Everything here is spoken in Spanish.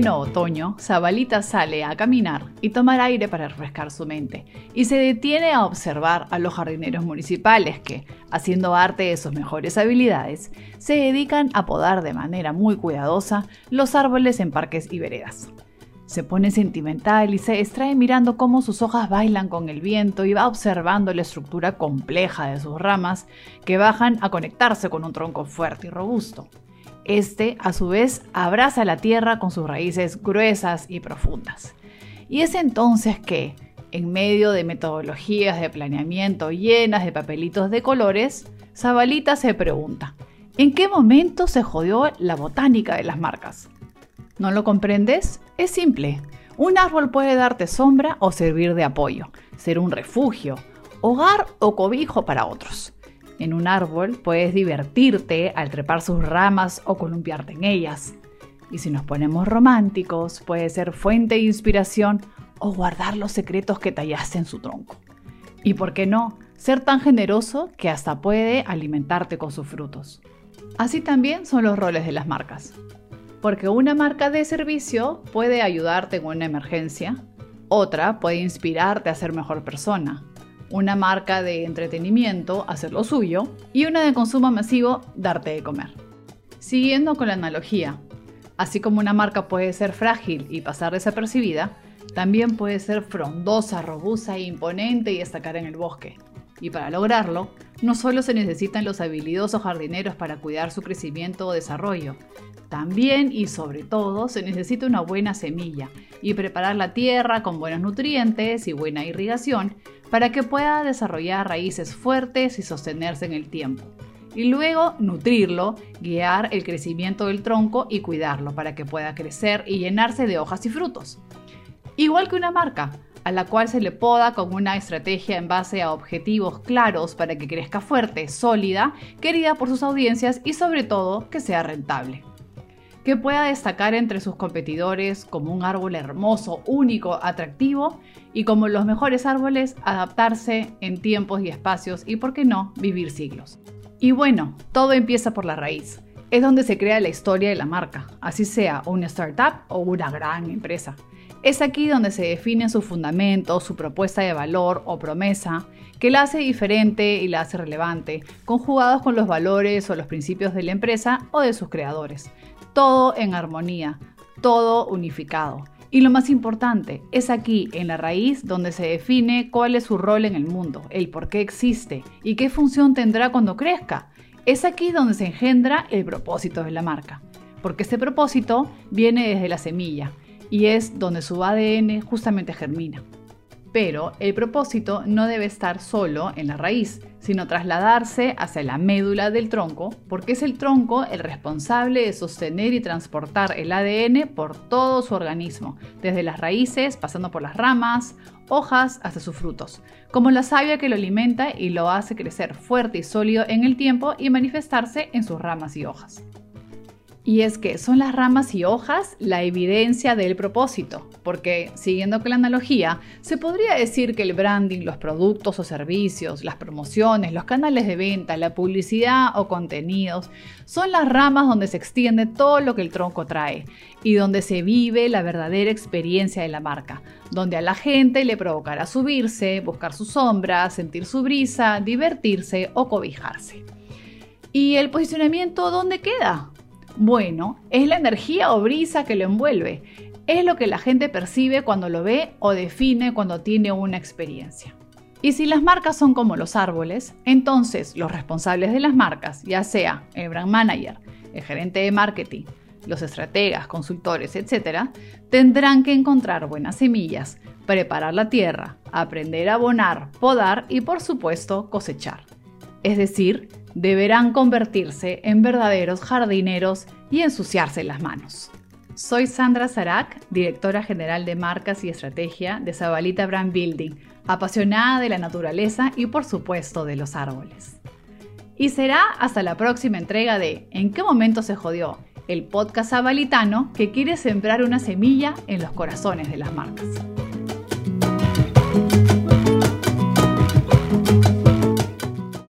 pleno otoño, Zabalita sale a caminar y tomar aire para refrescar su mente, y se detiene a observar a los jardineros municipales que, haciendo arte de sus mejores habilidades, se dedican a podar de manera muy cuidadosa los árboles en parques y veredas. Se pone sentimental y se distrae mirando cómo sus hojas bailan con el viento y va observando la estructura compleja de sus ramas que bajan a conectarse con un tronco fuerte y robusto. Este, a su vez, abraza la tierra con sus raíces gruesas y profundas. Y es entonces que, en medio de metodologías de planeamiento llenas de papelitos de colores, Zabalita se pregunta, ¿en qué momento se jodió la botánica de las marcas? ¿No lo comprendes? Es simple. Un árbol puede darte sombra o servir de apoyo, ser un refugio, hogar o cobijo para otros. En un árbol puedes divertirte al trepar sus ramas o columpiarte en ellas. Y si nos ponemos románticos, puede ser fuente de inspiración o guardar los secretos que tallaste en su tronco. Y por qué no, ser tan generoso que hasta puede alimentarte con sus frutos. Así también son los roles de las marcas. Porque una marca de servicio puede ayudarte en una emergencia, otra puede inspirarte a ser mejor persona, una marca de entretenimiento hacer lo suyo y una de consumo masivo darte de comer. Siguiendo con la analogía, así como una marca puede ser frágil y pasar desapercibida, también puede ser frondosa, robusta e imponente y destacar en el bosque. Y para lograrlo, no solo se necesitan los habilidosos jardineros para cuidar su crecimiento o desarrollo, también y sobre todo se necesita una buena semilla y preparar la tierra con buenos nutrientes y buena irrigación para que pueda desarrollar raíces fuertes y sostenerse en el tiempo. Y luego nutrirlo, guiar el crecimiento del tronco y cuidarlo para que pueda crecer y llenarse de hojas y frutos. Igual que una marca, a la cual se le poda con una estrategia en base a objetivos claros para que crezca fuerte, sólida, querida por sus audiencias y sobre todo que sea rentable que pueda destacar entre sus competidores como un árbol hermoso, único, atractivo y como los mejores árboles adaptarse en tiempos y espacios y, por qué no, vivir siglos. Y bueno, todo empieza por la raíz. Es donde se crea la historia de la marca, así sea una startup o una gran empresa. Es aquí donde se definen sus fundamentos, su propuesta de valor o promesa, que la hace diferente y la hace relevante, conjugados con los valores o los principios de la empresa o de sus creadores. Todo en armonía, todo unificado. Y lo más importante, es aquí, en la raíz, donde se define cuál es su rol en el mundo, el por qué existe y qué función tendrá cuando crezca. Es aquí donde se engendra el propósito de la marca, porque ese propósito viene desde la semilla y es donde su ADN justamente germina. Pero el propósito no debe estar solo en la raíz, sino trasladarse hacia la médula del tronco, porque es el tronco el responsable de sostener y transportar el ADN por todo su organismo, desde las raíces, pasando por las ramas, hojas, hasta sus frutos, como la savia que lo alimenta y lo hace crecer fuerte y sólido en el tiempo y manifestarse en sus ramas y hojas. Y es que son las ramas y hojas la evidencia del propósito, porque siguiendo con la analogía, se podría decir que el branding, los productos o servicios, las promociones, los canales de venta, la publicidad o contenidos, son las ramas donde se extiende todo lo que el tronco trae y donde se vive la verdadera experiencia de la marca, donde a la gente le provocará subirse, buscar su sombra, sentir su brisa, divertirse o cobijarse. ¿Y el posicionamiento dónde queda? Bueno, es la energía o brisa que lo envuelve. Es lo que la gente percibe cuando lo ve o define cuando tiene una experiencia. Y si las marcas son como los árboles, entonces los responsables de las marcas, ya sea el brand manager, el gerente de marketing, los estrategas, consultores, etc., tendrán que encontrar buenas semillas, preparar la tierra, aprender a abonar, podar y por supuesto cosechar. Es decir, deberán convertirse en verdaderos jardineros y ensuciarse las manos. Soy Sandra Sarac, directora general de marcas y estrategia de Zabalita Brand Building, apasionada de la naturaleza y por supuesto de los árboles. Y será hasta la próxima entrega de ¿En qué momento se jodió? El podcast zabalitano que quiere sembrar una semilla en los corazones de las marcas.